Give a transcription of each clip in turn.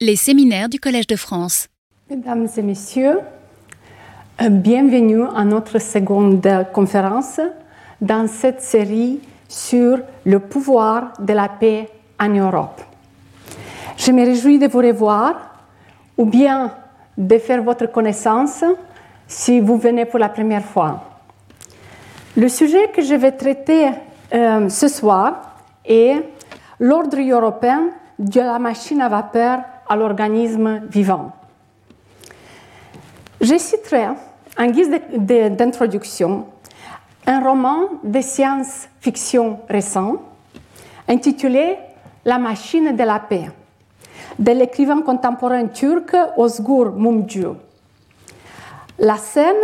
Les séminaires du Collège de France. Mesdames et messieurs, euh, bienvenue à notre seconde conférence dans cette série sur le pouvoir de la paix en Europe. Je me réjouis de vous revoir ou bien de faire votre connaissance si vous venez pour la première fois. Le sujet que je vais traiter euh, ce soir est l'ordre européen de la machine à vapeur à l'organisme vivant. Je citerai, en guise d'introduction, un roman de science-fiction récent intitulé La machine de la paix de l'écrivain contemporain turc Ozgur Mumcu. La scène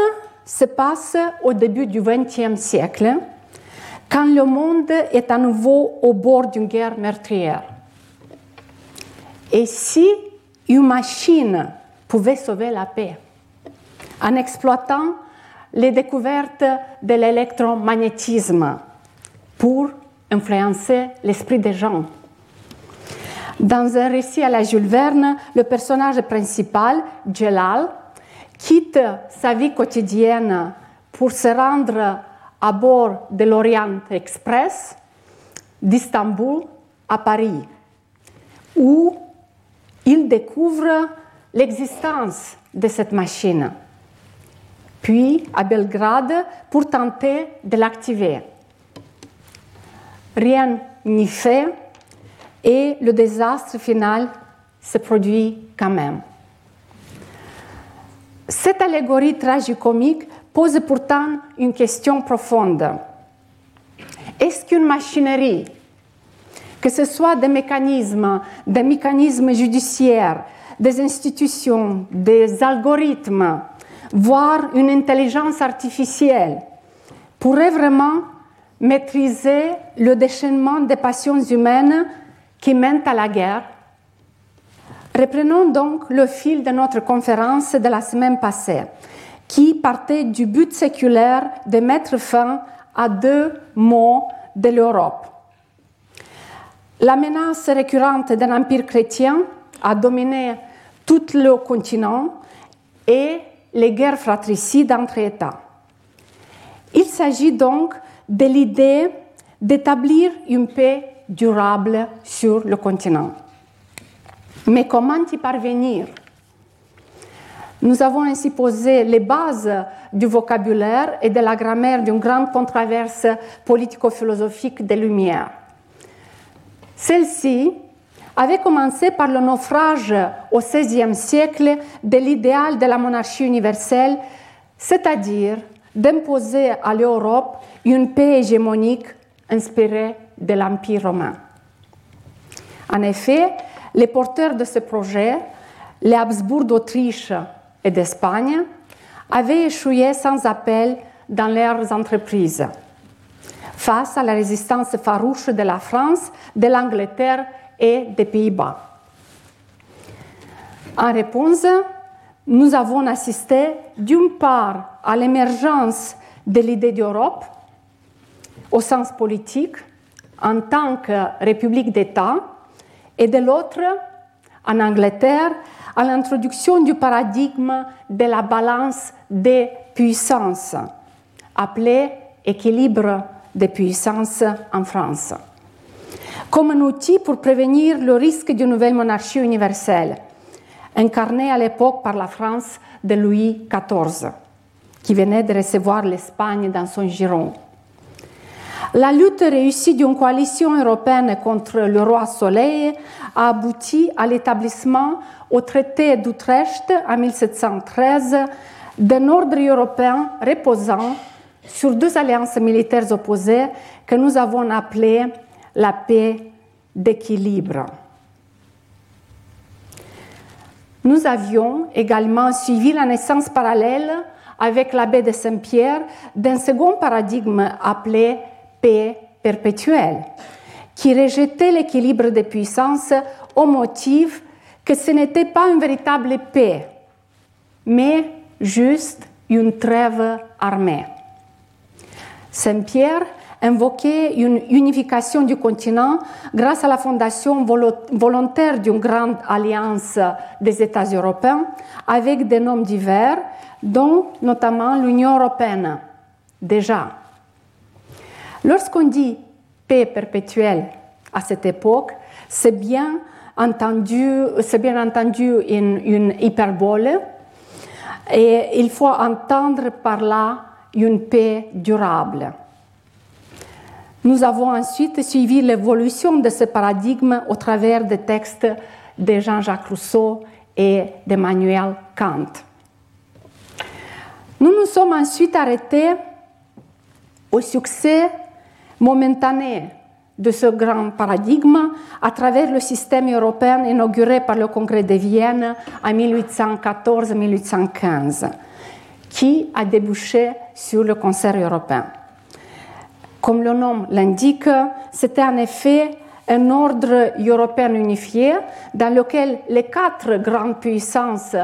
se passe au début du XXe siècle, quand le monde est à nouveau au bord d'une guerre meurtrière. Et si une machine pouvait sauver la paix en exploitant les découvertes de l'électromagnétisme pour influencer l'esprit des gens? Dans un récit à la Jules Verne, le personnage principal, Jelal, quitte sa vie quotidienne pour se rendre à bord de l'Orient Express d'Istanbul à Paris, il découvre l'existence de cette machine, puis à Belgrade pour tenter de l'activer. Rien n'y fait et le désastre final se produit quand même. Cette allégorie tragicomique pose pourtant une question profonde. Est-ce qu'une machinerie, que ce soit des mécanismes, des mécanismes judiciaires, des institutions, des algorithmes, voire une intelligence artificielle, pourrait vraiment maîtriser le déchaînement des passions humaines qui mènent à la guerre Reprenons donc le fil de notre conférence de la semaine passée, qui partait du but séculaire de mettre fin à deux maux de l'Europe. La menace récurrente d'un empire chrétien a dominé tout le continent et les guerres fratricides entre États. Il s'agit donc de l'idée d'établir une paix durable sur le continent. Mais comment y parvenir? Nous avons ainsi posé les bases du vocabulaire et de la grammaire d'une grande controverse politico-philosophique des Lumières. Celle-ci avait commencé par le naufrage au XVIe siècle de l'idéal de la monarchie universelle, c'est-à-dire d'imposer à l'Europe une paix hégémonique inspirée de l'Empire romain. En effet, les porteurs de ce projet, les Habsbourg d'Autriche et d'Espagne, avaient échoué sans appel dans leurs entreprises face à la résistance farouche de la France, de l'Angleterre et des Pays-Bas. En réponse, nous avons assisté d'une part à l'émergence de l'idée d'Europe au sens politique en tant que république d'État et de l'autre, en Angleterre, à l'introduction du paradigme de la balance des puissances, appelé équilibre des puissances en France, comme un outil pour prévenir le risque d'une nouvelle monarchie universelle, incarnée à l'époque par la France de Louis XIV, qui venait de recevoir l'Espagne dans son giron. La lutte réussie d'une coalition européenne contre le roi Soleil a abouti à l'établissement au traité d'Utrecht en 1713 d'un ordre européen reposant sur deux alliances militaires opposées que nous avons appelées la paix d'équilibre. Nous avions également suivi la naissance parallèle avec l'abbé de Saint-Pierre d'un second paradigme appelé paix perpétuelle, qui rejetait l'équilibre des puissances au motif que ce n'était pas une véritable paix, mais juste une trêve armée. Saint-Pierre invoqué une unification du continent grâce à la fondation volontaire d'une grande alliance des États européens avec des noms divers, dont notamment l'Union européenne. Déjà, lorsqu'on dit paix perpétuelle à cette époque, c'est bien entendu, c'est bien entendu une, une hyperbole, et il faut entendre par là une paix durable. Nous avons ensuite suivi l'évolution de ce paradigme au travers des textes de Jean-Jacques Rousseau et d'Emmanuel Kant. Nous nous sommes ensuite arrêtés au succès momentané de ce grand paradigme à travers le système européen inauguré par le Congrès de Vienne en 1814-1815, qui a débouché sur le concert européen. Comme le nom l'indique, c'était en effet un ordre européen unifié dans lequel les quatre grandes puissances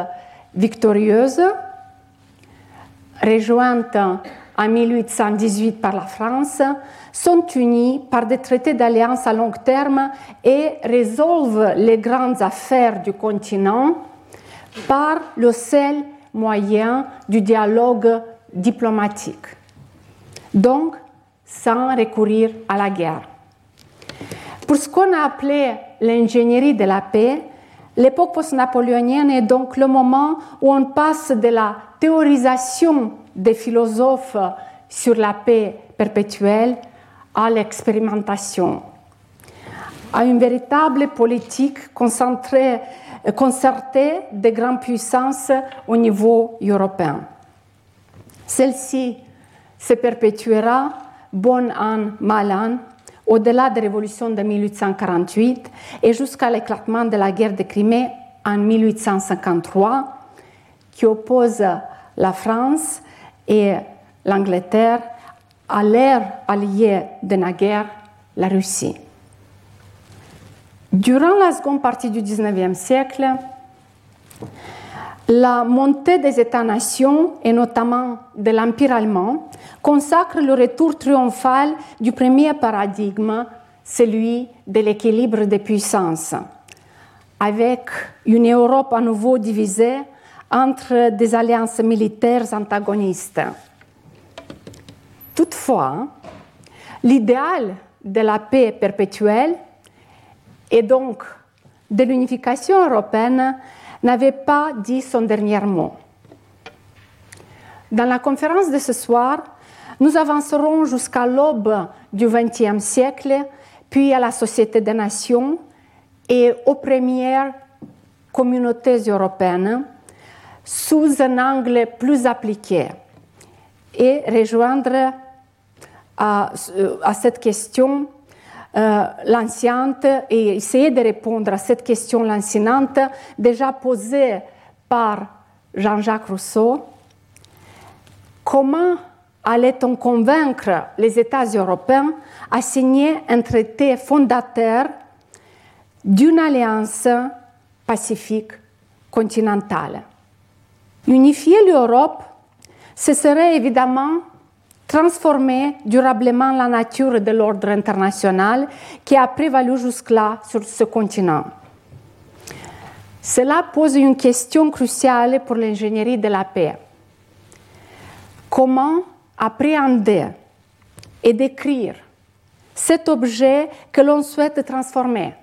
victorieuses, rejointes en 1818 par la France, sont unis par des traités d'alliance à long terme et résolvent les grandes affaires du continent par le seul moyen du dialogue diplomatique, donc sans recourir à la guerre. Pour ce qu'on a appelé l'ingénierie de la paix, l'époque post-napoléonienne est donc le moment où on passe de la théorisation des philosophes sur la paix perpétuelle à l'expérimentation, à une véritable politique concentrée, concertée des grandes puissances au niveau européen. Celle-ci se perpétuera bon an, mal an, au-delà des révolutions de 1848 et jusqu'à l'éclatement de la guerre de Crimée en 1853, qui oppose la France et l'Angleterre à l'ère alliée de la guerre, la Russie. Durant la seconde partie du XIXe siècle, la montée des États-nations, et notamment de l'Empire allemand, consacre le retour triomphal du premier paradigme, celui de l'équilibre des puissances, avec une Europe à nouveau divisée entre des alliances militaires antagonistes. Toutefois, l'idéal de la paix perpétuelle et donc de l'unification européenne n'avait pas dit son dernier mot. Dans la conférence de ce soir, nous avancerons jusqu'à l'aube du XXe siècle, puis à la Société des Nations et aux premières communautés européennes sous un angle plus appliqué et rejoindre à, à cette question euh, l'ancienne et essayer de répondre à cette question lancinante déjà posée par Jean-Jacques Rousseau. Comment allait-on convaincre les États européens à signer un traité fondateur d'une alliance pacifique continentale? Unifier l'Europe, ce serait évidemment transformer durablement la nature de l'ordre international qui a prévalu jusque-là sur ce continent. Cela pose une question cruciale pour l'ingénierie de la paix. Comment appréhender et décrire cet objet que l'on souhaite transformer,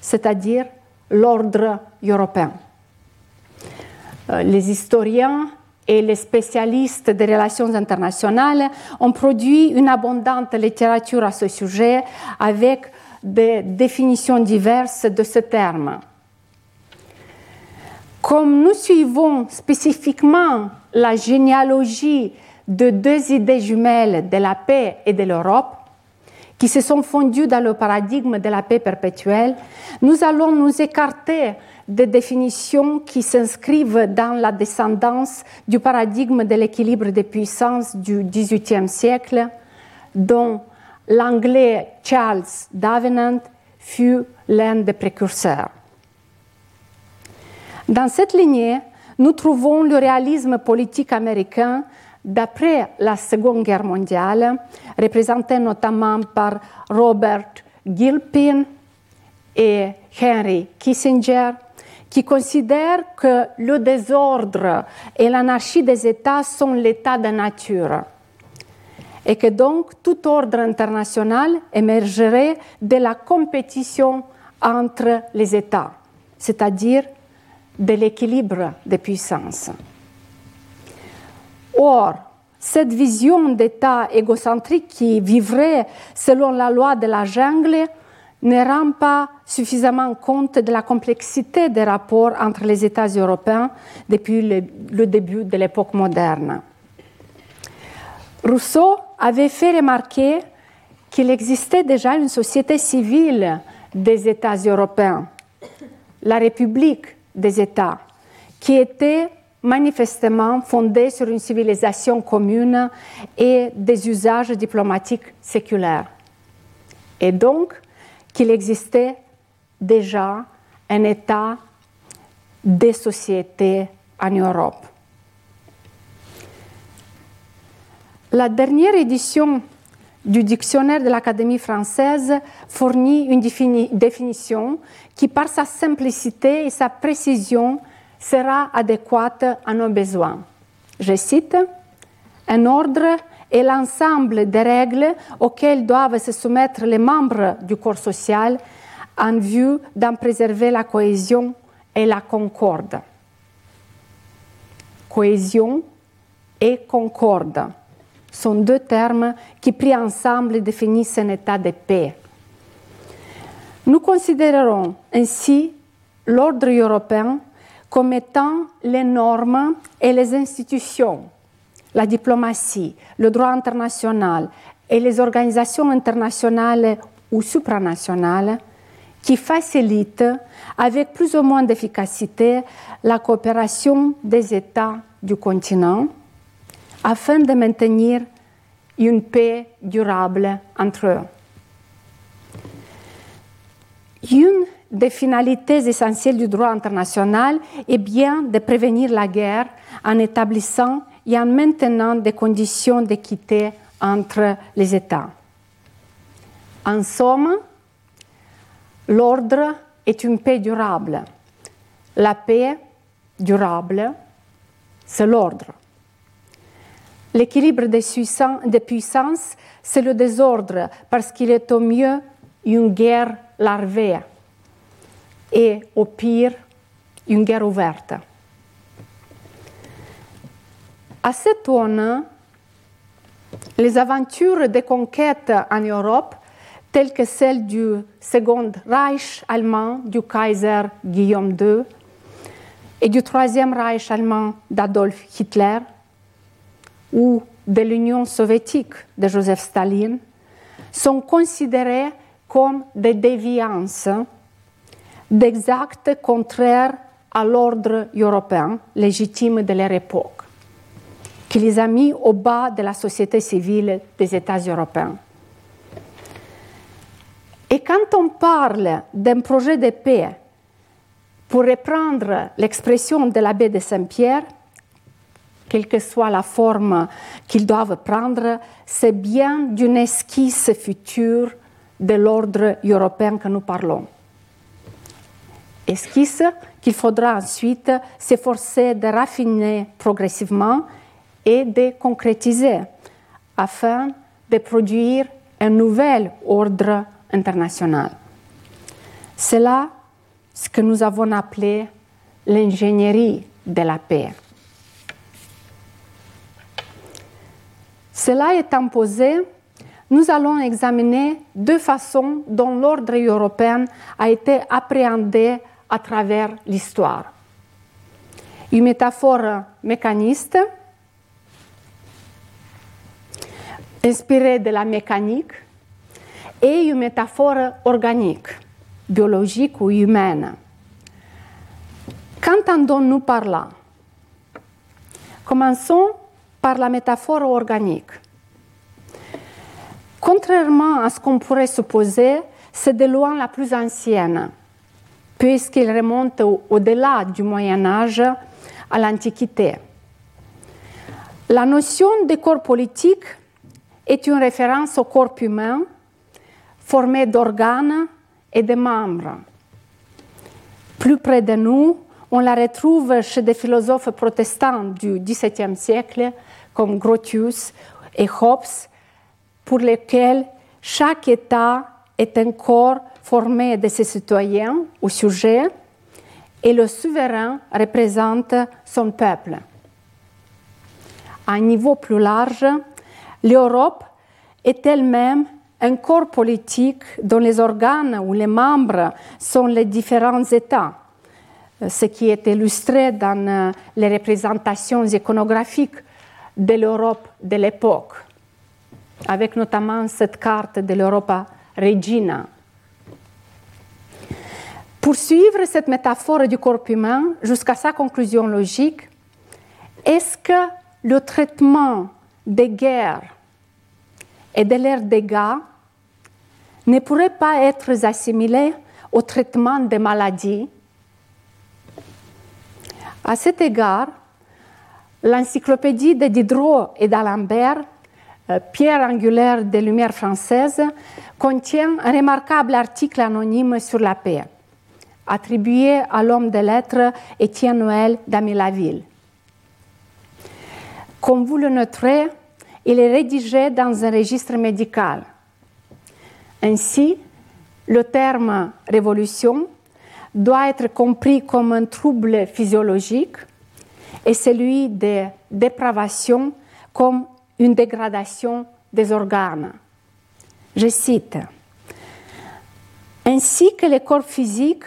c'est-à-dire l'ordre européen? Euh, Les historiens et les spécialistes des relations internationales ont produit une abondante littérature à ce sujet avec des définitions diverses de ce terme. Comme nous suivons spécifiquement la généalogie de deux idées jumelles de la paix et de l'Europe, qui se sont fondues dans le paradigme de la paix perpétuelle, nous allons nous écarter des définitions qui s'inscrivent dans la descendance du paradigme de l'équilibre des puissances du XVIIIe siècle, dont l'anglais Charles Davenant fut l'un des précurseurs. Dans cette lignée, nous trouvons le réalisme politique américain d'après la Seconde Guerre mondiale, représentés notamment par Robert Gilpin et Henry Kissinger, qui considèrent que le désordre et l'anarchie des États sont l'état de nature et que donc tout ordre international émergerait de la compétition entre les États, c'est-à-dire de l'équilibre des puissances. Or, cette vision d'État égocentrique qui vivrait selon la loi de la jungle ne rend pas suffisamment compte de la complexité des rapports entre les États européens depuis le, le début de l'époque moderne. Rousseau avait fait remarquer qu'il existait déjà une société civile des États européens, la République des États, qui était manifestement fondée sur une civilisation commune et des usages diplomatiques séculaires. Et donc qu'il existait déjà un État des sociétés en Europe. La dernière édition du dictionnaire de l'Académie française fournit une définition qui, par sa simplicité et sa précision, sera adéquate à nos besoins. Je cite, Un ordre est l'ensemble des règles auxquelles doivent se soumettre les membres du corps social en vue d'en préserver la cohésion et la concorde. Cohésion et concorde sont deux termes qui, pris ensemble, définissent un état de paix. Nous considérerons ainsi l'ordre européen comme étant les normes et les institutions, la diplomatie, le droit international et les organisations internationales ou supranationales qui facilitent avec plus ou moins d'efficacité la coopération des États du continent afin de maintenir une paix durable entre eux. Une des finalités essentielles du droit international est bien de prévenir la guerre en établissant et en maintenant des conditions d'équité entre les États. En somme, l'ordre est une paix durable. La paix durable, c'est l'ordre. L'équilibre des, puissances, c'est le désordre parce qu'il est au mieux une guerre larvée et au pire une guerre ouverte. À cette aune, les aventures de conquête en Europe, telles que celles du Second Reich allemand du Kaiser Guillaume II et du Troisième Reich allemand d'Adolf Hitler, ou de l'Union soviétique de Joseph Staline sont considérés comme des déviances, des actes contraires à l'ordre européen légitime de leur époque, qui les a mis au bas de la société civile des États européens. Et quand on parle d'un projet de paix, pour reprendre l'expression de l'abbé de Saint-Pierre, quelle que soit la forme qu'ils doivent prendre, c'est bien d'une esquisse future de l'ordre européen que nous parlons. Esquisse qu'il faudra ensuite s'efforcer de raffiner progressivement et de concrétiser afin de produire un nouvel ordre international. C'est là ce que nous avons appelé l'ingénierie de la paix. Cela étant posé, nous allons examiner deux façons dont l'ordre européen a été appréhendé à travers l'histoire. Une métaphore mécaniste, inspirée de la mécanique, et une métaphore organique, biologique ou humaine. Qu'entendons-nous par là? Commençons par la métaphore organique. Contrairement à ce qu'on pourrait supposer, c'est de loin la plus ancienne, puisqu'il remonte au-delà du Moyen Âge à l'Antiquité. La notion de corps politique est une référence au corps humain formé d'organes et de membres. Plus près de nous, on la retrouve chez des philosophes protestants du XVIIe siècle comme Grotius et Hobbes, pour lesquels chaque État est un corps formé de ses citoyens ou sujets et le souverain représente son peuple. À un niveau plus large, l'Europe est elle-même un corps politique dont les organes ou les membres sont les différents États, ce qui est illustré dans les représentations iconographiques de l'Europe de l'époque, avec notamment cette carte de l'Europa Regina. Pour suivre cette métaphore du corps humain jusqu'à sa conclusion logique, est-ce que le traitement des guerres et de leurs dégâts ne pourrait pas être assimilé au traitement des maladies À cet égard, l'encyclopédie de Diderot et d'Alembert, euh, pierre angulaire des Lumières françaises, contient un remarquable article anonyme sur la paix, attribué à l'homme de lettres Étienne Noël d'Amilaville. Comme vous le noterez, il est rédigé dans un registre médical. Ainsi, le terme révolution doit être compris comme un trouble physiologique et celui de dépravation comme une dégradation des organes. Je cite, Ainsi que les corps physiques,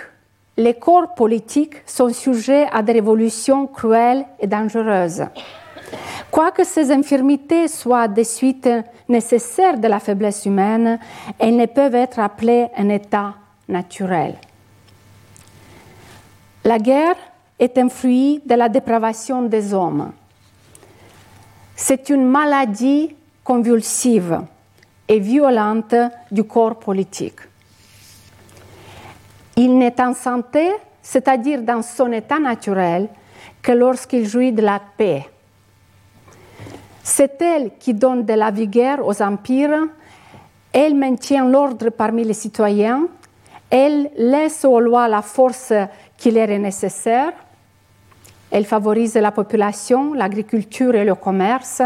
les corps politiques sont sujets à des révolutions cruelles et dangereuses. Quoique ces infirmités soient des suites nécessaires de la faiblesse humaine, elles ne peuvent être appelées un état naturel. La guerre est un fruit de la dépravation des hommes. C'est une maladie convulsive et violente du corps politique. Il n'est en santé, c'est-à-dire dans son état naturel, que lorsqu'il jouit de la paix. C'est elle qui donne de la vigueur aux empires, elle maintient l'ordre parmi les citoyens, elle laisse aux lois la force qui leur est nécessaire, elle favorise la population, l'agriculture et le commerce.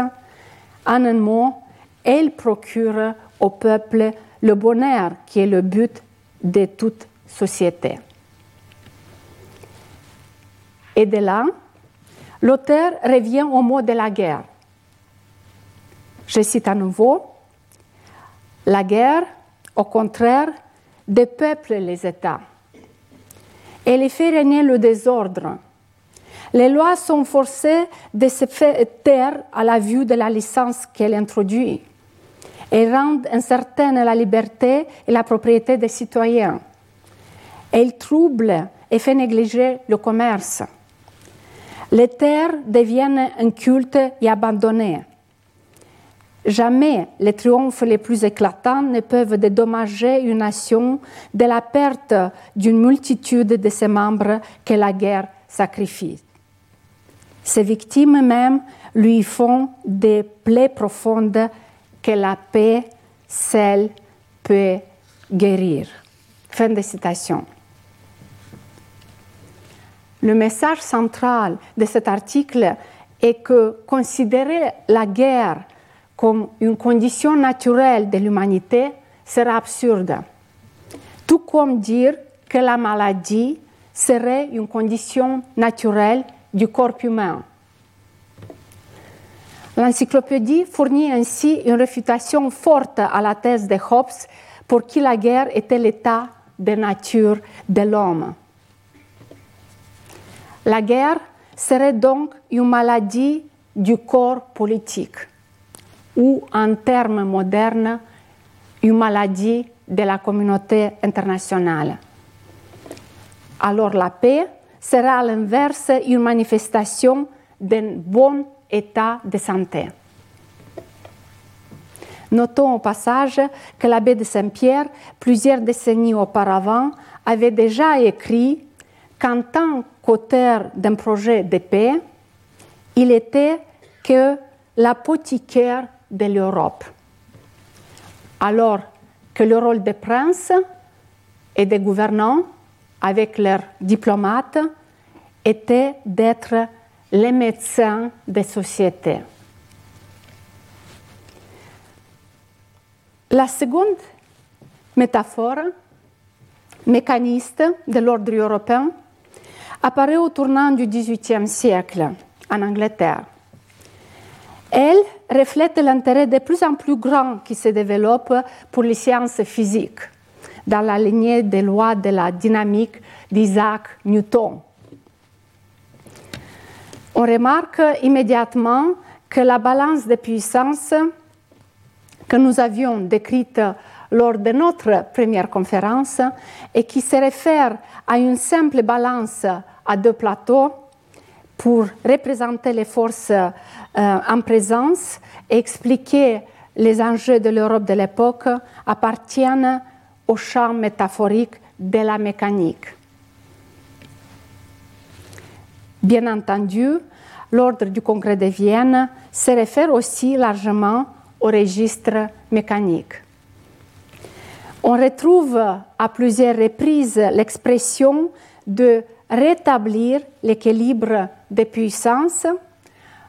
En un mot, elle procure au peuple le bonheur qui est le but de toute société. Et de là, l'auteur revient au mot de la guerre. Je cite à nouveau, la guerre, au contraire, dépeuple les États. Elle fait régner le désordre les lois sont forcées de se faire taire à la vue de la licence qu'elle introduit. Elles rendent incertaine la liberté et la propriété des citoyens. Elles troublent et font négliger le commerce. Les terres deviennent incultes et abandonnées. Jamais les triomphes les plus éclatants ne peuvent dédommager une nation de la perte d'une multitude de ses membres que la guerre sacrifie. Ces victimes même lui font des plaies profondes que la paix seule peut guérir. Fin de citation. Le message central de cet article est que considérer la guerre comme une condition naturelle de l'humanité sera absurde, tout comme dire que la maladie serait une condition naturelle du corps humain. L'encyclopédie fournit ainsi une réfutation forte à la thèse de Hobbes pour qui la guerre était l'état de nature de l'homme. La guerre serait donc une maladie du corps politique, ou en termes modernes, une maladie de la communauté internationale. Alors la paix sera à l'inverse une manifestation d'un bon état de santé. Notons au passage que l'abbé de Saint-Pierre, plusieurs décennies auparavant, avait déjà écrit qu'en tant qu'auteur d'un projet de paix, il était que l'apothicaire de l'Europe. Alors que le rôle des princes et des gouvernants, avec leurs diplomates, était d'être les médecins des sociétés. La seconde métaphore mécaniste de l'ordre européen apparaît au tournant du XVIIIe siècle en Angleterre. Elle reflète l'intérêt de plus en plus grand qui se développe pour les sciences physiques, dans la lignée des lois de la dynamique d'Isaac Newton. On remarque immédiatement que la balance de puissance que nous avions décrite lors de notre première conférence et qui se réfère à une simple balance à deux plateaux pour représenter les forces en présence et expliquer les enjeux de l'Europe de l'époque appartiennent au champ métaphorique de la mécanique. Bien entendu, l'ordre du Congrès de Vienne se réfère aussi largement au registre mécanique. On retrouve à plusieurs reprises l'expression de rétablir l'équilibre des puissances,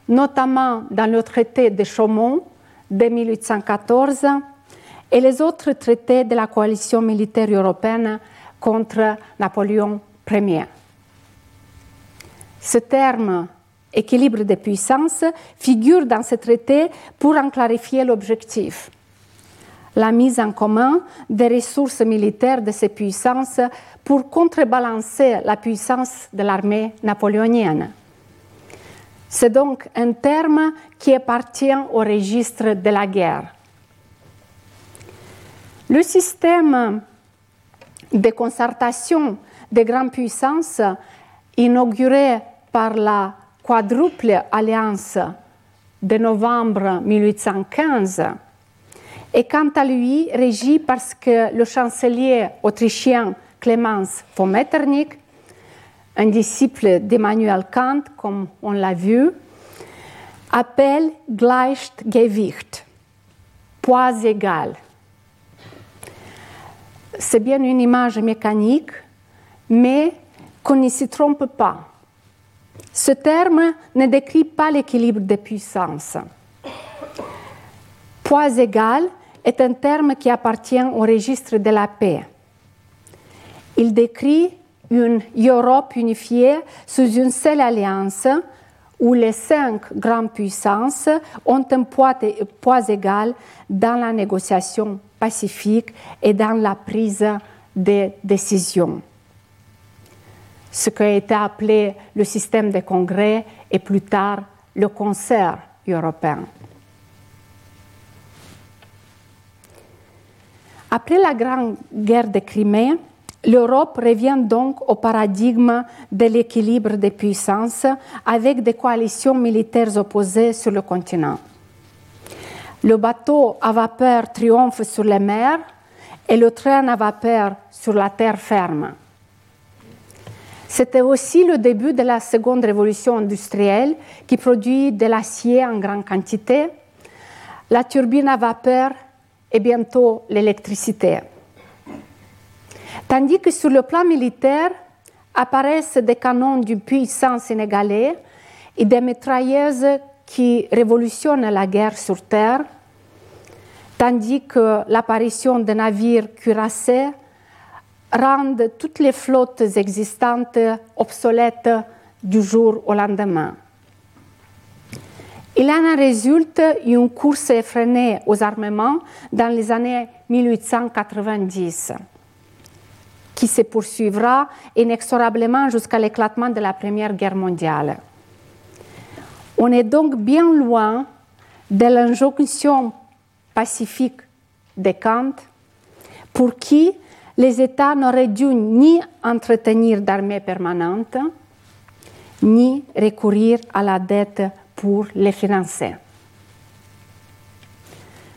notamment dans le traité de Chaumont de 1814 et les autres traités de la coalition militaire européenne contre Napoléon Ier. Ce terme équilibre des puissances figure dans ce traité pour en clarifier l'objectif la mise en commun des ressources militaires de ces puissances pour contrebalancer la puissance de l'armée napoléonienne. C'est donc un terme qui appartient au registre de la guerre. Le système de concertation des grandes puissances, inauguré par la quadruple alliance de novembre 1815, est quant à lui régi parce que le chancelier autrichien Clemens von Metternich, un disciple d'Emmanuel Kant, comme on l'a vu, appelle Gleichgewicht, poids égal. C'est bien une image mécanique, mais qu'on ne s'y trompe pas. Ce terme ne décrit pas l'équilibre des puissances. Poids égal est un terme qui appartient au registre de la paix. Il décrit une Europe unifiée sous une seule alliance où les cinq grandes puissances ont un poids, égal dans la négociation pacifique et dans la prise de décisions. Ce qui a été appelé le système de congrès et plus tard le concert européen. Après la Grande Guerre de Crimée, l'Europe revient donc au paradigme de l'équilibre des puissances avec des coalitions militaires opposées sur le continent. Le bateau à vapeur triomphe sur les mers et le train à vapeur sur la terre ferme. C'était aussi le début de la seconde révolution industrielle qui produit de l'acier en grande quantité, la turbine à vapeur et bientôt l'électricité. Tandis que sur le plan militaire apparaissent des canons d'une puissance inégalée et des mitrailleuses qui révolutionnent la guerre sur Terre, tandis que l'apparition de navires cuirassés rend toutes les flottes existantes obsolètes du jour au lendemain. Il en résulte une course effrénée aux armements dans les années 1890, qui se poursuivra inexorablement jusqu'à l'éclatement de la Première Guerre mondiale. On est donc bien loin de l'injonction pacifique de Kant, pour qui les États n'auraient dû ni entretenir d'armées permanentes, ni recourir à la dette pour les financer.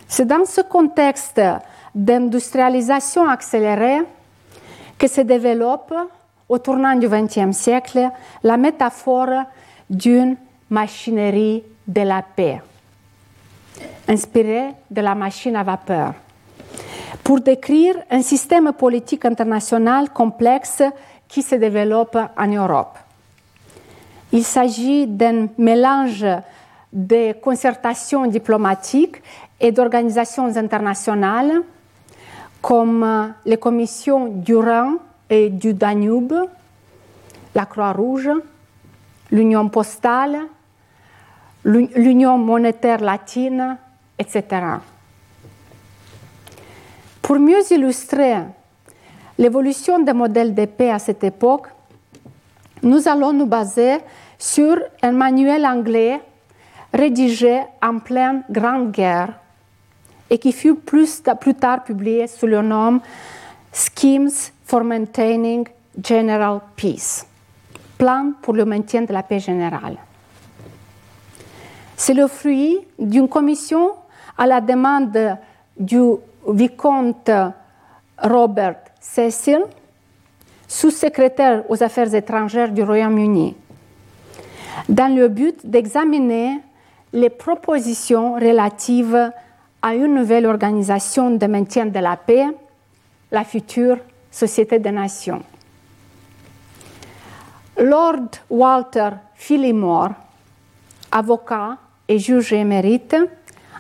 C'est dans ce contexte d'industrialisation accélérée que se développe au tournant du XXe siècle la métaphore d'une machinerie de la paix. inspiré de la machine à vapeur, pour décrire un système politique international complexe qui se développe en Europe. Il s'agit d'un mélange de concertations diplomatiques et d'organisations internationales comme les commissions du Rhin et du Danube, la Croix-Rouge, l'Union postale, l'Union monétaire latine, etc. Pour mieux illustrer l'évolution des modèles de paix à cette époque, nous allons nous baser sur un manuel anglais rédigé en pleine Grande Guerre et qui fut plus, tard publié sous le nom Schemes for Maintaining General Peace, plan pour le maintien de la paix générale. C'est le fruit d'une commission à la demande du vicomte Robert Cecil, sous-secrétaire aux affaires étrangères du Royaume-Uni, dans le but d'examiner les propositions relatives une nouvelle organisation de maintien de la paix, la future Société des Nations. Lord Walter Phillimore, avocat et juge émérite,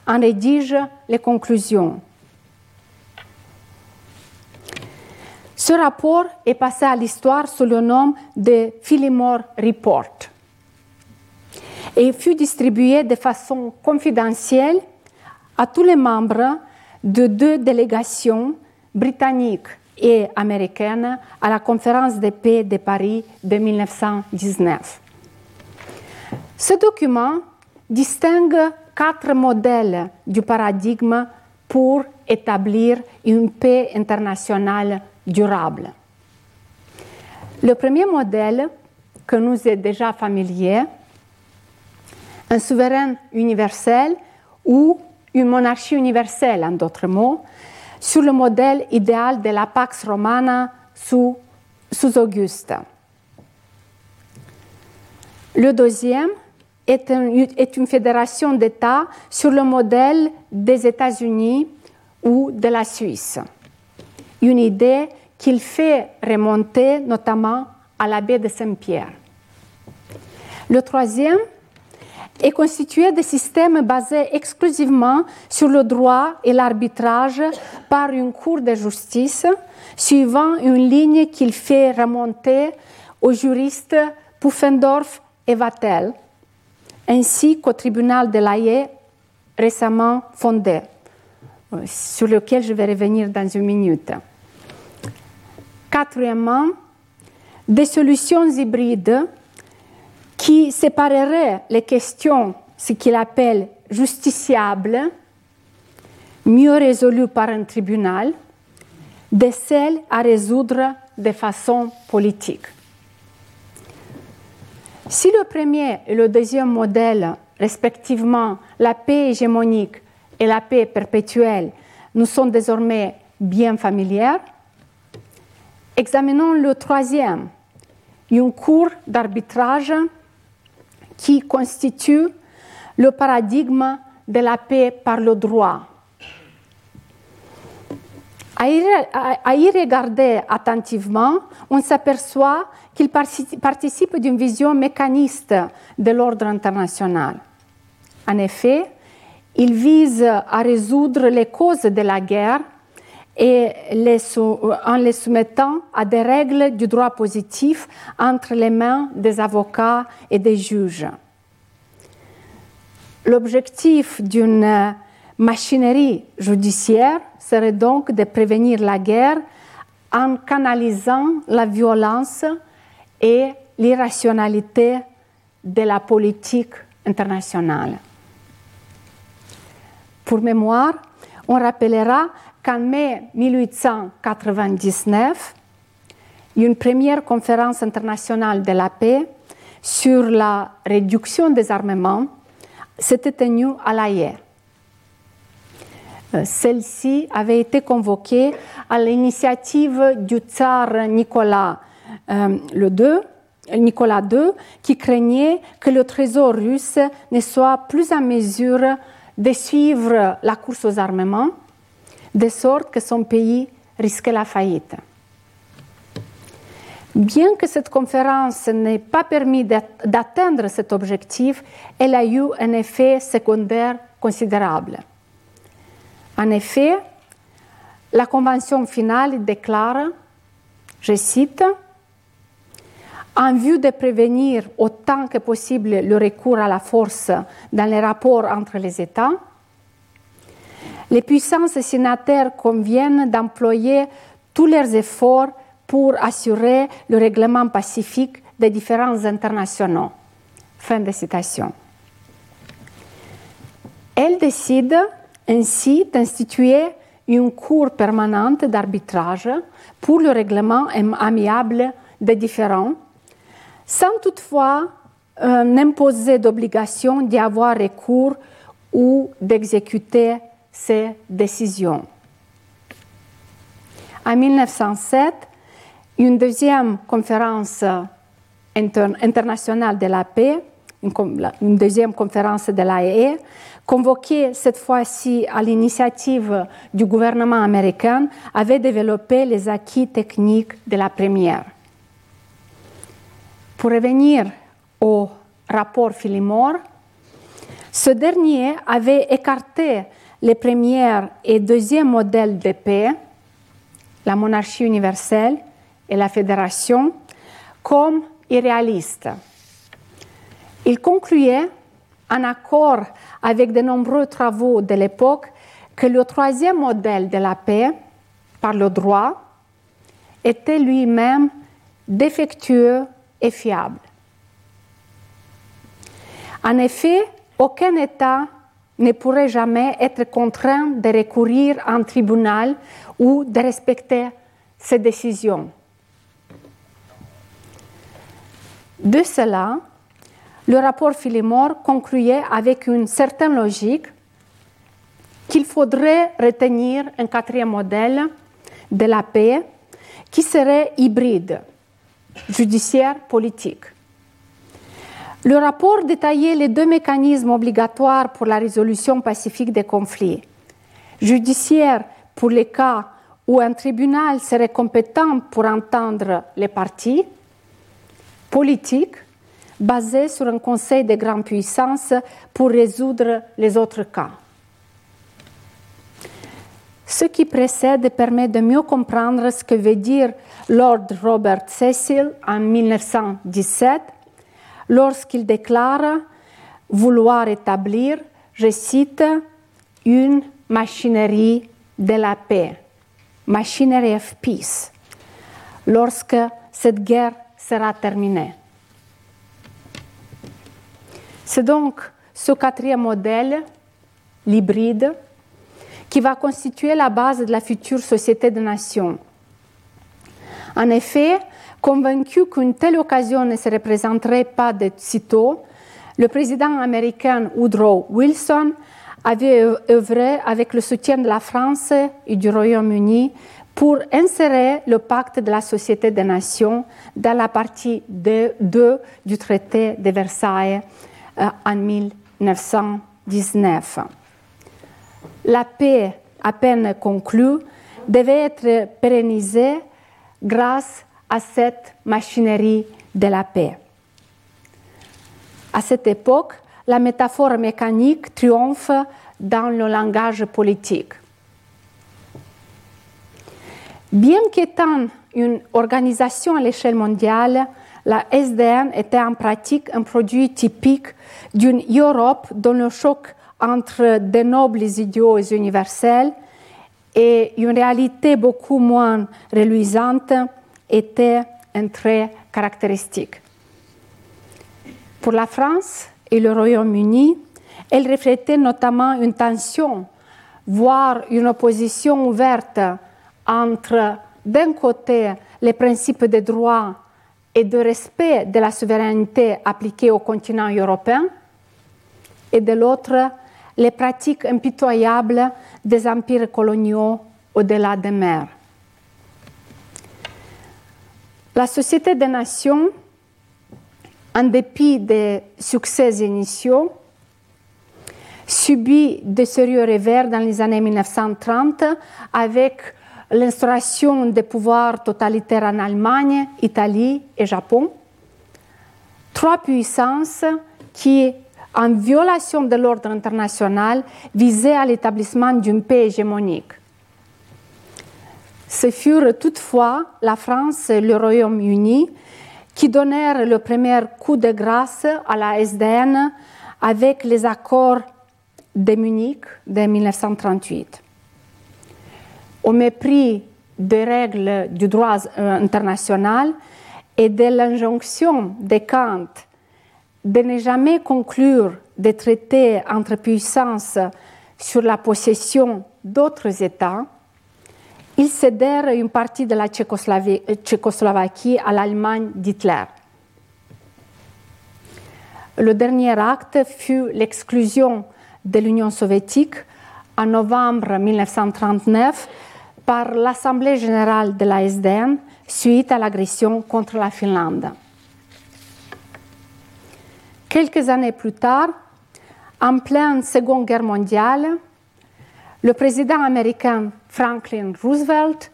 en rédige les conclusions. Ce rapport est passé à l'histoire sous le nom de Phillimore Report et fut distribué de façon confidentielle à tous les membres de deux délégations britanniques et américaines à la conférence de paix de Paris de 1919. Ce document distingue quatre modèles du paradigme pour établir une paix internationale durable. Le premier modèle, que nous est déjà familier, un souverain universel ou une monarchie universelle, en d'autres mots, sur le modèle idéal de la Pax Romana sous, sous Auguste. Le deuxième est, est une fédération d'États sur le modèle des États-Unis ou de la Suisse. Une idée qu'il fait remonter notamment à la baie de Saint-Pierre. Le troisième est constitué de systèmes basés exclusivement sur le droit et l'arbitrage par une cour de justice, suivant une ligne qu'il fait remonter aux juristes Puffendorf et Vattel, ainsi qu'au tribunal de l'Aie récemment fondé, sur lequel je vais revenir dans une minute. Quatrièmement, des solutions hybrides qui séparerait les questions, ce qu'il appelle justiciables, mieux résolues par un tribunal, de celles à résoudre de façon politique. Si le premier et le deuxième modèle, respectivement la paix hégémonique et la paix perpétuelle, nous sont désormais bien familières, examinons le troisième, une cour d'arbitrage qui constitue le paradigme de la paix par le droit. À y, regarder attentivement, on s'aperçoit qu'il participe d'une vision mécaniste de l'ordre international. En effet, il vise à résoudre les causes de la guerre et en les soumettant à des règles du droit positif entre les mains des avocats et des juges. L'objectif d'une machinerie judiciaire serait donc de prévenir la guerre en canalisant la violence et l'irrationalité de la politique internationale. Pour mémoire, on rappellera qu'en mai 1899, une première conférence internationale de la paix sur la réduction des armements s'était tenue à La Haye. Euh, celle-ci avait été convoquée à l'initiative du tsar Nicolas, euh, II, qui craignait que le trésor russe ne soit plus en mesure de suivre la course aux armements, de sorte que son pays risquait la faillite. Bien que cette conférence n'ait pas permis d'atteindre cet objectif, elle a eu un effet secondaire considérable. En effet, la Convention finale déclare, je cite, en vue de prévenir autant que possible le recours à la force dans les rapports entre les États, les puissances signataires conviennent d'employer tous leurs efforts pour assurer le règlement pacifique des différends internationaux. Fin de citation. Elle décide ainsi d'instituer une cour permanente d'arbitrage pour le règlement amiable des différends, sans toutefois euh, imposer d'obligation d'y avoir recours ou d'exécuter ces décisions. En 1907, une deuxième conférence internationale de la paix, une, deuxième conférence de l'AE, convoquée cette fois-ci à l'initiative du gouvernement américain, avait développé les acquis techniques de la première. Pour revenir au rapport Phillimore, ce dernier avait écarté les premières et deuxième modèles de paix, la monarchie universelle et la fédération comme irréalistes. Il concluait, en accord avec de nombreux travaux de l'époque, que le troisième modèle de la paix, par le droit, était lui-même défectueux et fiable. En effet, aucun État ne pourrait jamais être contraint de recourir à un tribunal ou de respecter ses décisions. De cela, le rapport Philémore concluait avec une certaine logique qu'il faudrait retenir un quatrième modèle de la paix qui serait hybride, judiciaire, politique. Le rapport détaillait les deux mécanismes obligatoires pour la résolution pacifique des conflits. Judiciaire pour les cas où un tribunal serait compétent pour entendre les parties politique basée sur un conseil de grande puissance pour résoudre les autres cas. Ce qui précède permet de mieux comprendre ce que veut dire Lord Robert Cecil en 1917 lorsqu'il déclare vouloir établir, je cite, une machinerie de la paix, machinery of peace, lorsque cette guerre sera terminée. C'est donc ce quatrième modèle, l'hybride, qui va constituer la base de la future société de nations. En effet, convaincu qu'une telle occasion ne se représenterait pas de sitôt, le président américain Woodrow Wilson avait œuvré avec le soutien de la France et du Royaume-Uni pour insérer le pacte de la Société des Nations dans la partie 2 du traité de Versailles euh, en 1919. La paix, à peine conclue, devait être pérennisée grâce à cette machinerie de la paix. À cette époque, la métaphore mécanique triomphe dans le langage politique. Bien qu'étant une organisation à l'échelle mondiale, la SDN était en pratique un produit typique d'une Europe dont le choc entre de nobles idéaux universels et une réalité beaucoup moins reluisante était un trait caractéristique. Pour la France et le Royaume-Uni, elle reflétait notamment une tension, voire une opposition ouverte entre, d'un côté, les principes de droit et de respect de la souveraineté appliquée au continent européen, et de l'autre, les pratiques impitoyables des empires coloniaux au-delà des mers. La Société des Nations, en dépit des succès initiaux, subit de sérieux revers dans les années 1930 avec l'instauration des pouvoirs totalitaires en Allemagne, Italie et Japon. Trois puissances qui, en violation de l'ordre international, visaient à l'établissement d'une paix hégémonique. Ce furent toutefois la France et le Royaume-Uni qui donnèrent le premier coup de grâce à la SDN avec les accords de Munich de 1938. Au mépris des règles du droit international et de l'injonction de Kant de ne jamais conclure des traités entre puissances sur la possession d'autres États, ils cédèrent une partie de la Tchécoslovaquie à l'Allemagne d'Hitler. Le dernier acte fut l'exclusion de l'Union soviétique en novembre 1939 par l'Assemblée générale de la SDN suite à l'agression contre la Finlande. Quelques années plus tard, en pleine Seconde Guerre mondiale, le président américain Franklin Roosevelt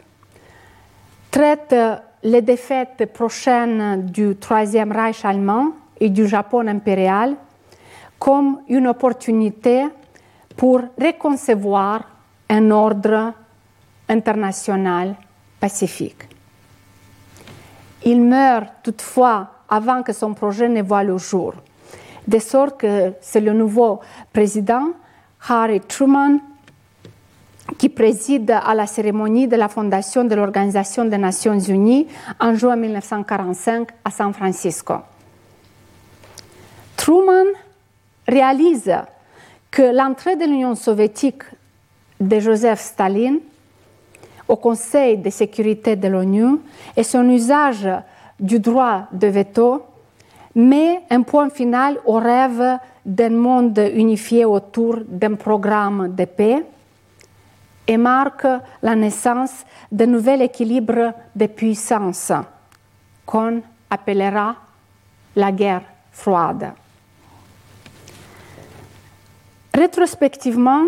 traite les défaites prochaines du Troisième Reich allemand et du Japon impérial comme une opportunité pour reconcevoir un ordre international pacifique. Il meurt toutefois avant que son projet ne voie le jour, de sorte que c'est le nouveau président, Harry Truman, qui préside à la cérémonie de la fondation de l'Organisation des Nations Unies en juin 1945 à San Francisco. Truman réalise que l'entrée de l'Union soviétique de Joseph Staline au Conseil de sécurité de l'ONU et son usage du droit de veto met un point final au rêve d'un monde unifié autour d'un programme de paix et marque la naissance d'un nouvel équilibre de puissance qu'on appellera la guerre froide. Rétrospectivement,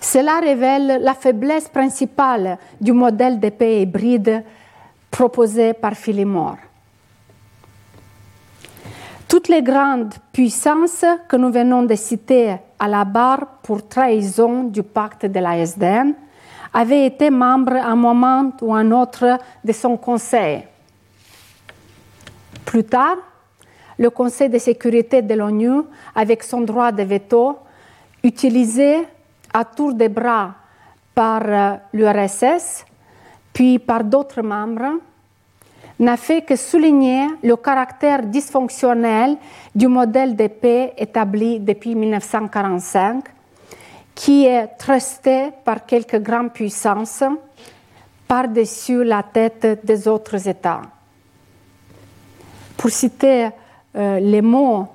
cela révèle la faiblesse principale du modèle de paix hybride proposé par Philimore. Toutes les grandes puissances que nous venons de citer à la barre pour trahison du pacte de la SDN avaient été membres à un moment ou un autre de son conseil. Plus tard, le Conseil de sécurité de l'ONU, avec son droit de veto, utilisé à tour de bras par euh, l'URSS, puis par d'autres membres, n'a fait que souligner le caractère dysfonctionnel du modèle de paix établi depuis 1945, qui est trusté par quelques grandes puissances par-dessus la tête des autres États. Pour citer euh, les mots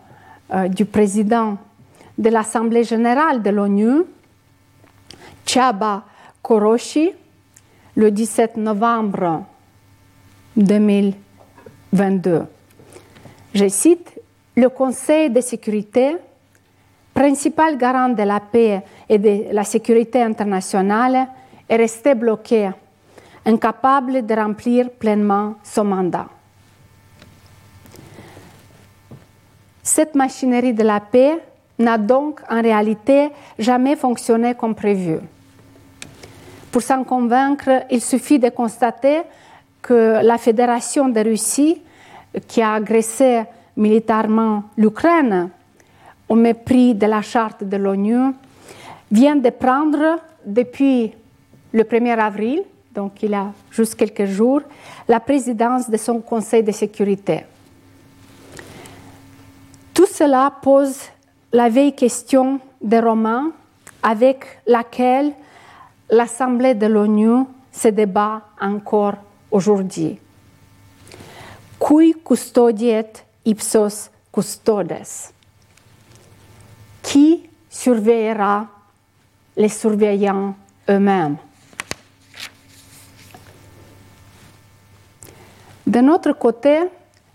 euh, du président de l'Assemblée générale de l'ONU, Chaba Koroshi, le 17 novembre 2022. Je cite, le Conseil de sécurité, principal garant de la paix et de la sécurité internationale, est resté bloqué, incapable de remplir pleinement son mandat. Cette machinerie de la paix n'a donc en réalité jamais fonctionné comme prévu. Pour s'en convaincre, il suffit de constater que la Fédération de Russie, qui a agressé militairement l'Ukraine au mépris de la charte de l'ONU, vient de prendre depuis le 1er avril, donc il y a juste quelques jours, la présidence de son Conseil de sécurité. Tout cela pose la vieille question des Romains avec laquelle l'Assemblée de l'ONU se débat encore aujourd'hui. Custodiet ipsos custodes? Qui surveillera les surveillants eux-mêmes? De notre côté,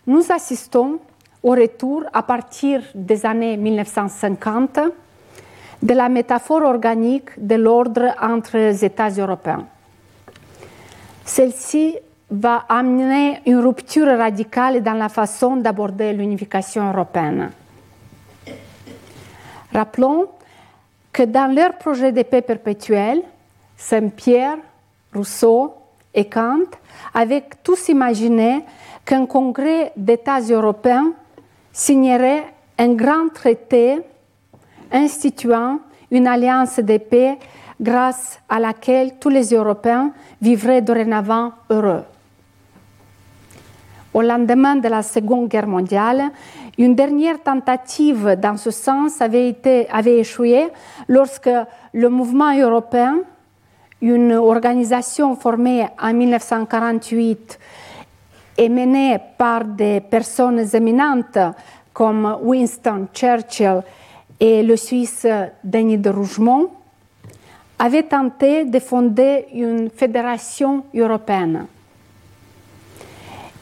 nous assistons au retour à partir des années 1950 de la métaphore organique de l'ordre entre les États européens. Celle-ci va amener une rupture radicale dans la façon d'aborder l'unification européenne. Rappelons que dans leur projet de paix perpétuelle, Saint-Pierre, Rousseau et Kant avaient tous imaginé qu'un congrès d'États européens signerait un grand traité instituant une alliance de paix grâce à laquelle tous les Européens vivraient dorénavant heureux. Au lendemain de la Seconde Guerre mondiale, une dernière tentative dans ce sens avait, échoué lorsque le mouvement européen, une organisation formée en 1948 et menée par des personnes éminentes comme Winston Churchill et le Suisse Denis de Rougemont, avait tenté de fonder une fédération européenne.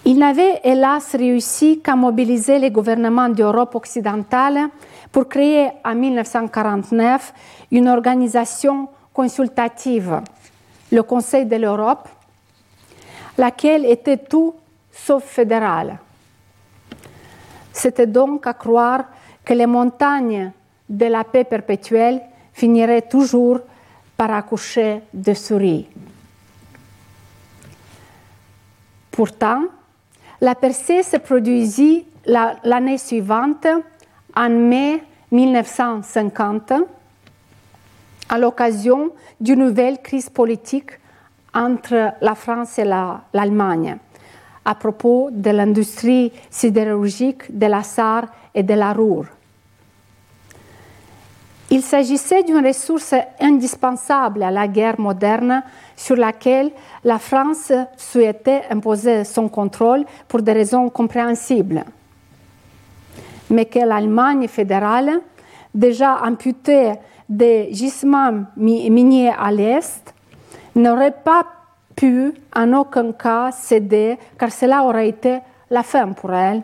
Il n'avait hélas réussi qu'à mobiliser les gouvernements d'Europe occidentale pour créer en 1949 une organisation consultative, le Conseil de l'Europe, laquelle était tout sauf fédérale. C'était donc à croire que les montagnes de la paix perpétuelle finiraient toujours par accoucher de souris. Pourtant, la percée se produisit l'année suivante, en mai 1950, à l'occasion d'une nouvelle crise politique entre la France et l'Allemagne, à propos de l'industrie sidérurgique de la Sarre et de la Ruhr. Il s'agissait d'une ressource indispensable à la guerre moderne sur laquelle la France souhaitait imposer son contrôle pour des raisons compréhensibles, mais que l'Allemagne fédérale, déjà amputée des gisements miniers à l'Est, n'aurait pas pu en aucun cas céder car cela aurait été la fin pour elle.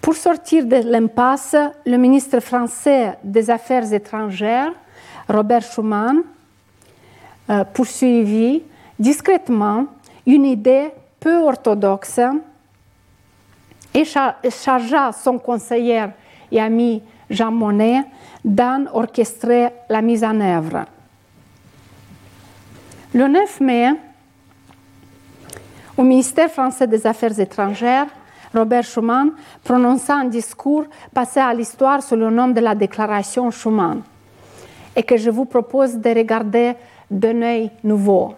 Pour sortir de l'impasse, le ministre français des Affaires étrangères, Robert Schuman, euh, poursuivit discrètement une idée peu orthodoxe et chargea son conseiller et ami Jean Monnet d'en orchestrer la mise en œuvre. Le 9 mai, au ministère français des Affaires étrangères, Robert Schuman prononça un discours passé à l'histoire sous le nom de la déclaration Schuman et que je vous propose de regarder d'un œil nouveau.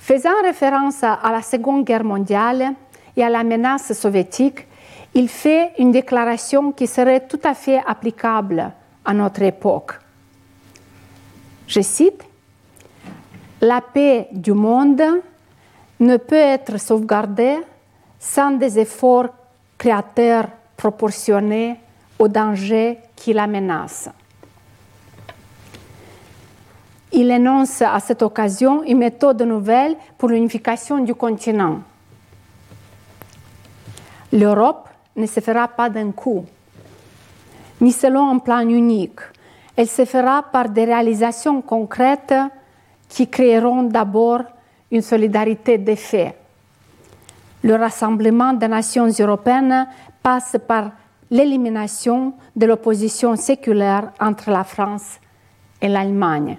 Faisant référence à la Seconde Guerre mondiale et à la menace soviétique, il fait une déclaration qui serait tout à fait applicable à notre époque. Je cite, La paix du monde ne peut être sauvegardée sans des efforts créateurs proportionnés au danger qui la menace. Il énonce à cette occasion une méthode nouvelle pour l'unification du continent. L'Europe ne se fera pas d'un coup, ni selon un plan unique. Elle se fera par des réalisations concrètes qui créeront d'abord une solidarité des faits. Le rassemblement des nations européennes passe par l'élimination de l'opposition séculaire entre la France et l'Allemagne,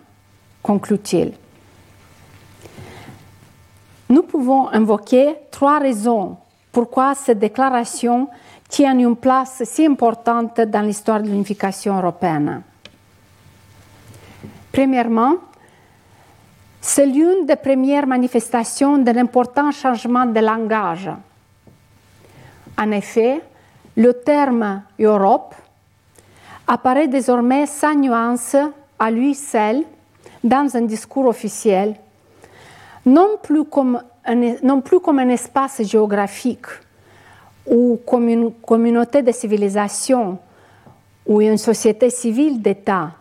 conclut-il. Nous pouvons invoquer trois raisons pourquoi cette déclaration tient une place si importante dans l'histoire de l'unification européenne. Premièrement, c'est l'une des premières manifestations d'un important changement de langage. En effet, le terme Europe apparaît désormais sans nuance à lui seul dans un discours officiel, non plus comme un, espace géographique ou comme une communauté de civilisation ou une société civile d'État,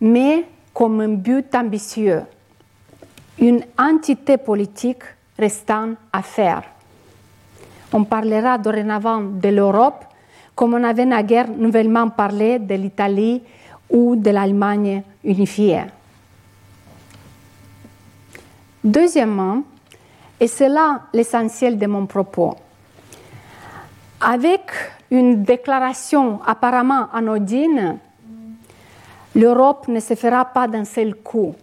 mais comme un but ambitieux une entité politique restant à faire. On parlera dorénavant de l'Europe comme on avait naguère nouvellement parlé de l'Italie ou de l'Allemagne unifiée. Deuxièmement, et c'est là l'essentiel de mon propos, avec une déclaration apparemment anodine, l'Europe ne se fera pas d'un seul coup,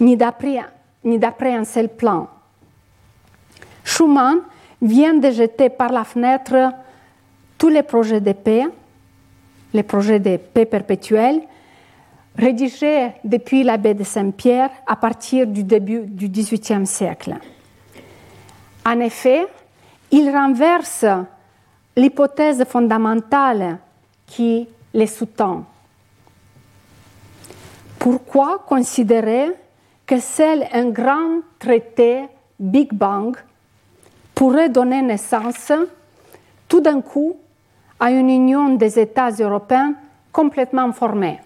ni d'après un seul plan. Schuman vient de jeter par la fenêtre tous les projets de paix, les projets de paix perpétuelle, rédigés depuis la baie de Saint-Pierre à partir du début du XVIIIe siècle. En effet, il renverse l'hypothèse fondamentale qui les sous-tend. Pourquoi considérer que seul un grand traité Big Bang pourrait donner naissance tout d'un coup à une union des États européens complètement formée.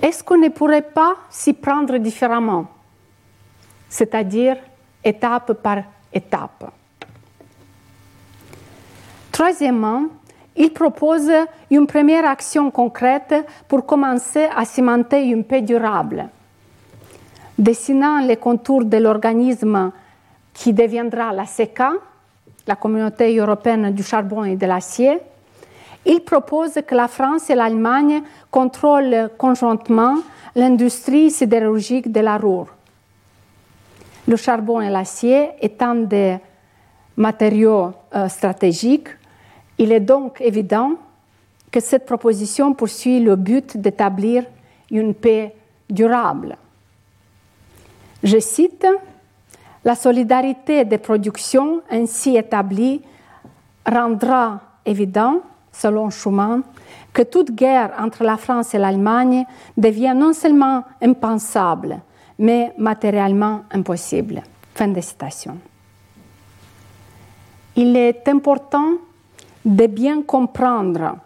Est-ce qu'on ne pourrait pas s'y prendre différemment, c'est-à-dire étape par étape. Troisièmement, il propose une première action concrète pour commencer à cimenter une paix durable. Dessinant les contours de l'organisme qui deviendra la CECA, la communauté européenne du charbon et de l'acier, il propose que la France et l'Allemagne contrôlent conjointement l'industrie sidérurgique de la Ruhr. Le charbon et l'acier étant des matériaux euh, stratégiques, il est donc évident que cette proposition poursuit le but d'établir une paix durable. Je cite, La solidarité des productions ainsi établie rendra évident, selon Schuman, que toute guerre entre la France et l'Allemagne devient non seulement impensable, mais matériellement impossible. Fin de citation. Il est important de bien comprendre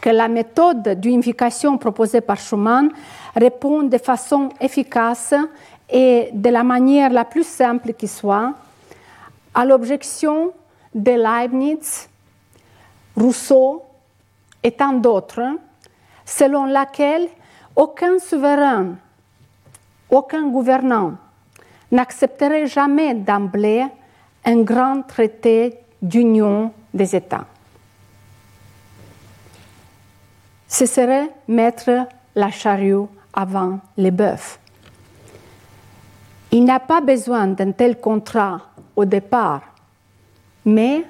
que la méthode d'unification proposée par Schuman répond de façon efficace et de la manière la plus simple qui soit à l'objection de Leibniz, Rousseau et tant d'autres, selon laquelle aucun souverain, aucun gouvernant n'accepterait jamais d'emblée un grand traité d'union des États. Ce serait mettre la charrue avant les bœufs. Il n'a pas besoin d'un tel contrat au départ, mais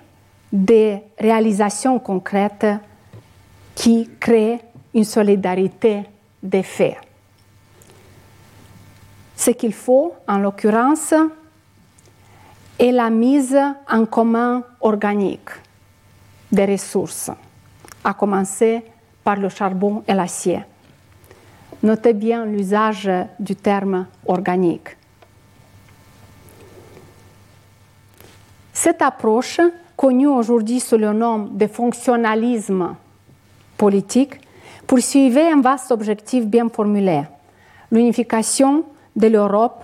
des réalisations concrètes qui créent une solidarité des faits. Ce qu'il faut, en l'occurrence, est la mise en commun organique des ressources, à commencer par le charbon et l'acier. Notez bien l'usage du terme organique. Cette approche, connue aujourd'hui sous le nom de fonctionnalisme politique, poursuivait un vaste objectif bien formulé, l'unification de l'Europe,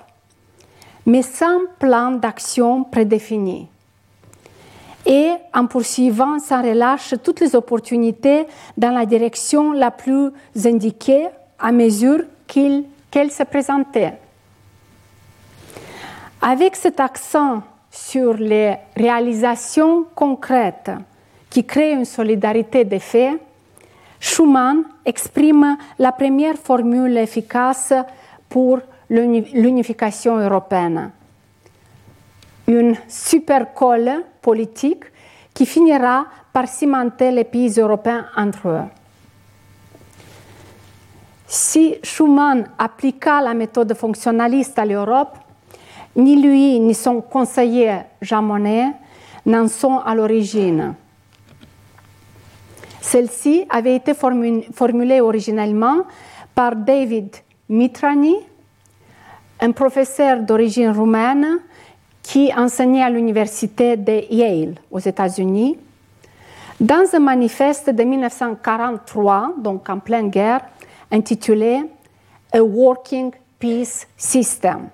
mais sans plan d'action prédéfini et en poursuivant sans relâche toutes les opportunités dans la direction la plus indiquée à mesure qu'elles se présentaient. Avec cet accent sur les réalisations concrètes qui créent une solidarité des faits, Schuman exprime la première formule efficace pour l'unification européenne une super colle politique qui finira par cimenter les pays européens entre eux. Si Schuman appliqua la méthode fonctionnaliste à l'Europe, ni lui ni son conseiller Jean Monnet n'en sont à l'origine. Celle-ci avait été formulée originellement par David Mitrani, un professeur d'origine roumaine qui enseignait à l'université de Yale aux États-Unis, dans un manifeste de 1943, donc en pleine guerre, intitulé A Working Peace System,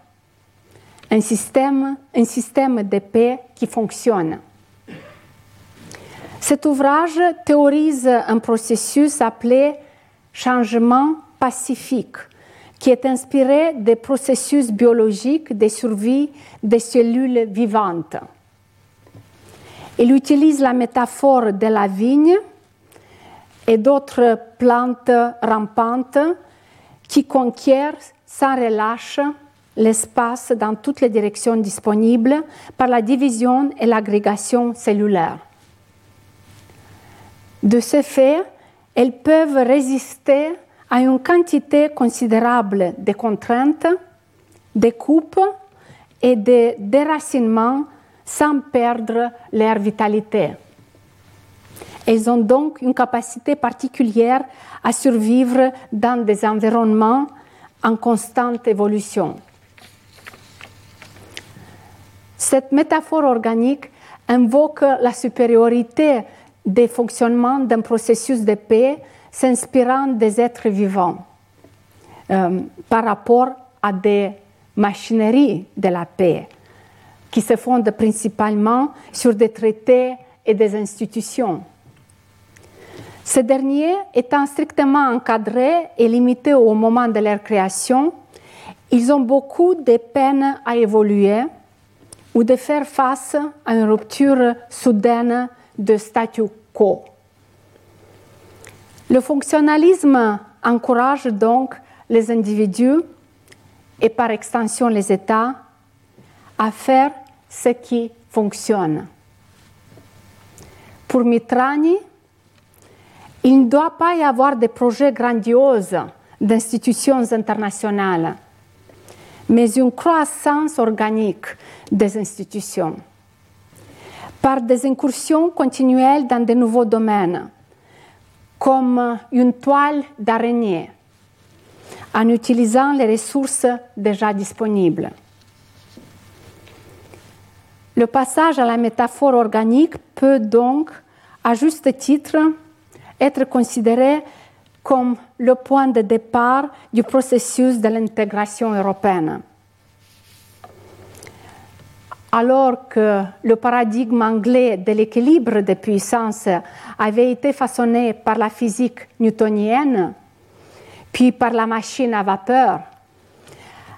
un système, un de paix qui fonctionne. Cet ouvrage théorise un processus appelé changement pacifique, qui est inspiré des processus biologiques de survie des cellules vivantes. Il utilise la métaphore de la vigne et d'autres plantes rampantes qui conquièrent sans relâche l'espace dans toutes les directions disponibles par la division et l'agrégation cellulaire. De ce fait, elles peuvent résister à une quantité considérable de contraintes, de coupes et de déracinements sans perdre leur vitalité. Elles ont donc une capacité particulière à survivre dans des environnements en constante évolution. Cette métaphore organique invoque la supériorité des fonctionnements d'un processus de paix s'inspirant des êtres vivants euh, par rapport à des machineries de la paix qui se fondent principalement sur des traités et des institutions. Ces derniers étant strictement encadrés et limités au moment de leur création, ils ont beaucoup de peine à évoluer ou de faire face à une rupture soudaine de statu quo. Le fonctionnalisme encourage donc les individus et par extension les États à faire ce qui fonctionne. Pour Mitrani, il ne doit pas y avoir de projets grandioses d'institutions internationales, mais une croissance organique des institutions par des incursions continuelles dans de nouveaux domaines, comme une toile d'araignée, en utilisant les ressources déjà disponibles. Le passage à la métaphore organique peut donc, à juste titre, être considéré comme le point de départ du processus de l'intégration européenne. Alors que le paradigme anglais de l'équilibre des puissances avait été façonné par la physique newtonienne, puis par la machine à vapeur,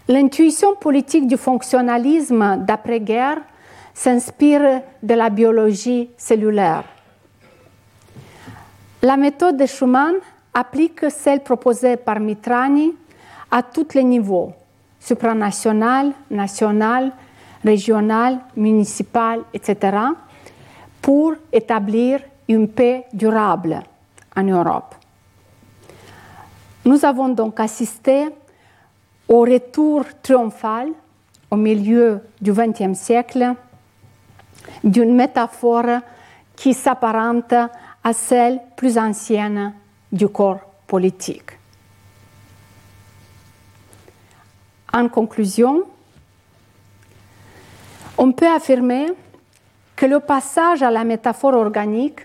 l'intuition politique du fonctionnalisme d'après-guerre s'inspire de la biologie cellulaire. La méthode de Schumann applique celle proposée par Mitrani à tous les niveaux, supranational, national, régional, municipal, etc., pour établir une paix durable en Europe. Nous avons donc assisté au retour triomphal au milieu du XXe siècle d'une métaphore qui s'apparente à celle plus ancienne du corps politique. En conclusion, on peut affirmer que le passage à la métaphore organique,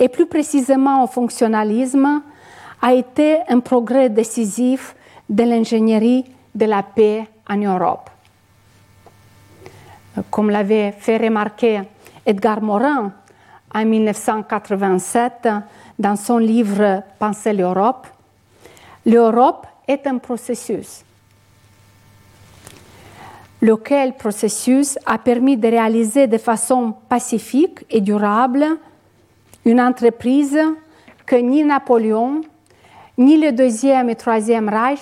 et plus précisément au fonctionnalisme, a été un progrès décisif de l'ingénierie de la paix en Europe. Comme l'avait fait remarquer Edgar Morin en 1987 dans son livre Penser l'Europe, l'Europe est un processus. Lequel processus a permis de réaliser de façon pacifique et durable une entreprise que ni Napoléon, ni le deuxième et troisième Reich,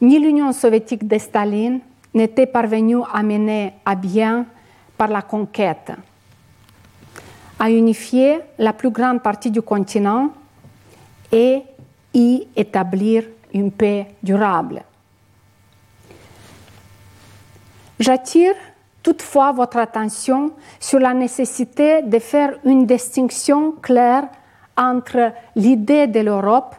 ni l'Union soviétique de Staline n'étaient parvenus à mener à bien par la conquête, à unifier la plus grande partie du continent et y établir une paix durable. J'attire toutefois votre attention sur la nécessité de faire une distinction claire entre l'idée de l'Europe,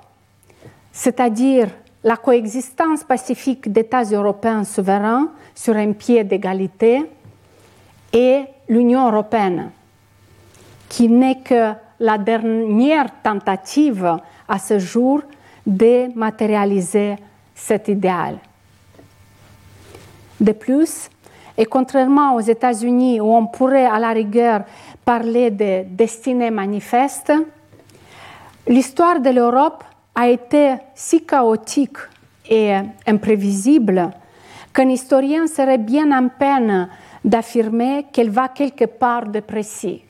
c'est-à-dire la coexistence pacifique d'États européens souverains sur un pied d'égalité, et l'Union européenne, qui n'est que la dernière tentative à ce jour de matérialiser cet idéal. De plus, Et contrairement aux États-Unis, où on pourrait à la rigueur parler de destinée manifeste, l'histoire de l'Europe a été si chaotique et imprévisible qu'un historien serait bien en peine d'affirmer qu'elle va quelque part de précis.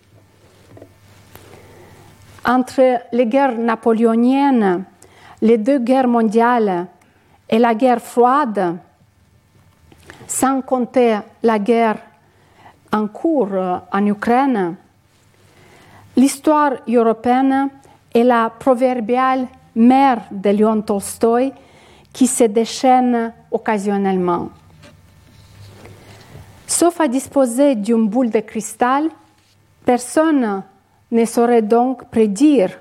Entre les guerres napoléoniennes, les deux guerres mondiales et la guerre froide, sans compter la guerre en cours en Ukraine, l'histoire européenne est la proverbiale mère de Léon Tolstoï qui se déchaîne occasionnellement. Sauf à disposer d'une boule de cristal, personne ne saurait donc prédire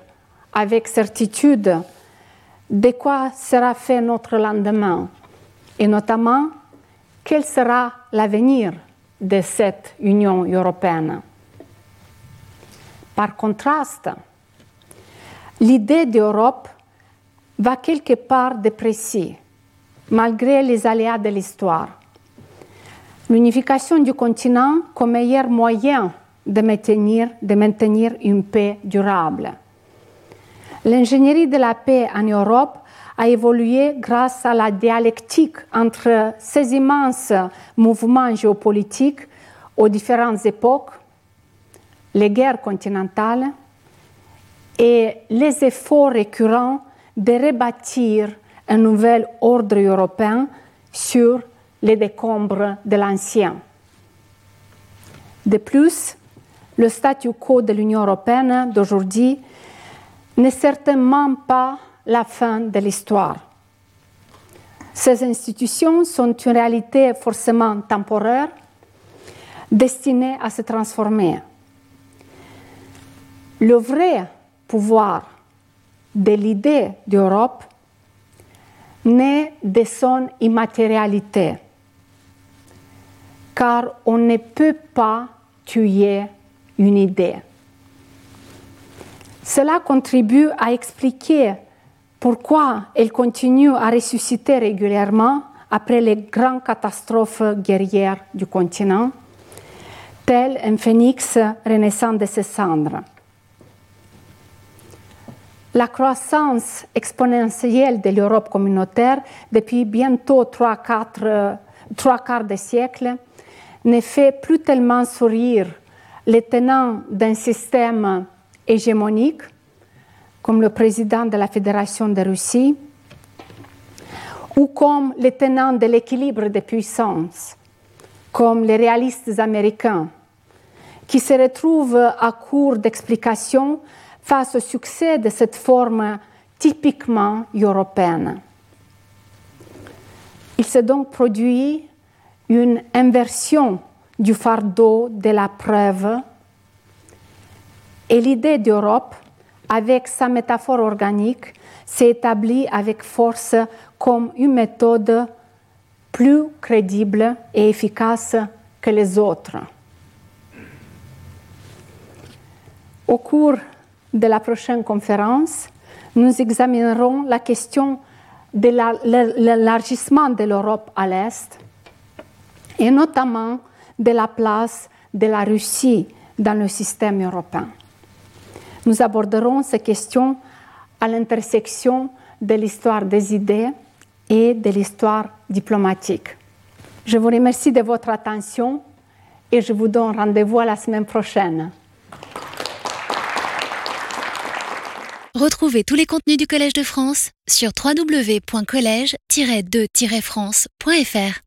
avec certitude de quoi sera fait notre lendemain et notamment quel sera l'avenir de cette Union européenne. Par contraste, l'idée d'Europe va quelque part de précis, malgré les aléas de l'histoire. L'unification du continent comme meilleur moyen de maintenir, de maintenir une paix durable. L'ingénierie de la paix en Europe a évolué grâce à la dialectique entre ces immenses mouvements géopolitiques aux différentes époques, les guerres continentales et les efforts récurrents de rebâtir un nouvel ordre européen sur les décombres de l'ancien. De plus, le statu quo de l'Union européenne d'aujourd'hui n'est certainement pas la fin de l'histoire. Ces institutions sont une réalité forcément temporaire, destinée à se transformer. Le vrai pouvoir de l'idée d'Europe naît de son immatérialité, car on ne peut pas tuer une idée. Cela contribue à expliquer pourquoi elle continue à ressusciter régulièrement après les grandes catastrophes guerrières du continent, tel un phénix renaissant de ses cendres. La croissance exponentielle de l'Europe communautaire depuis bientôt trois, trois quarts de siècle ne fait plus tellement sourire les tenants d'un système hégémonique, comme le président de la Fédération de Russie, ou comme les tenants de l'équilibre des puissances, comme les réalistes américains, qui se retrouvent à court d'explications face au succès de cette forme typiquement européenne. Il s'est donc produit une inversion du fardeau de la preuve et l'idée d'Europe, avec sa métaphore organique, s'est établie avec force comme une méthode plus crédible et efficace que les autres. Au cours de la prochaine conférence, nous examinerons la question de l'élargissement de l'Europe à l'Est et notamment de la place de la Russie dans le système européen. Nous aborderons ces questions à l'intersection de l'histoire des idées et de l'histoire diplomatique. Je vous remercie de votre attention et je vous donne rendez-vous la semaine prochaine. Retrouvez tous les contenus du Collège de France sur www.colège-2-france.fr.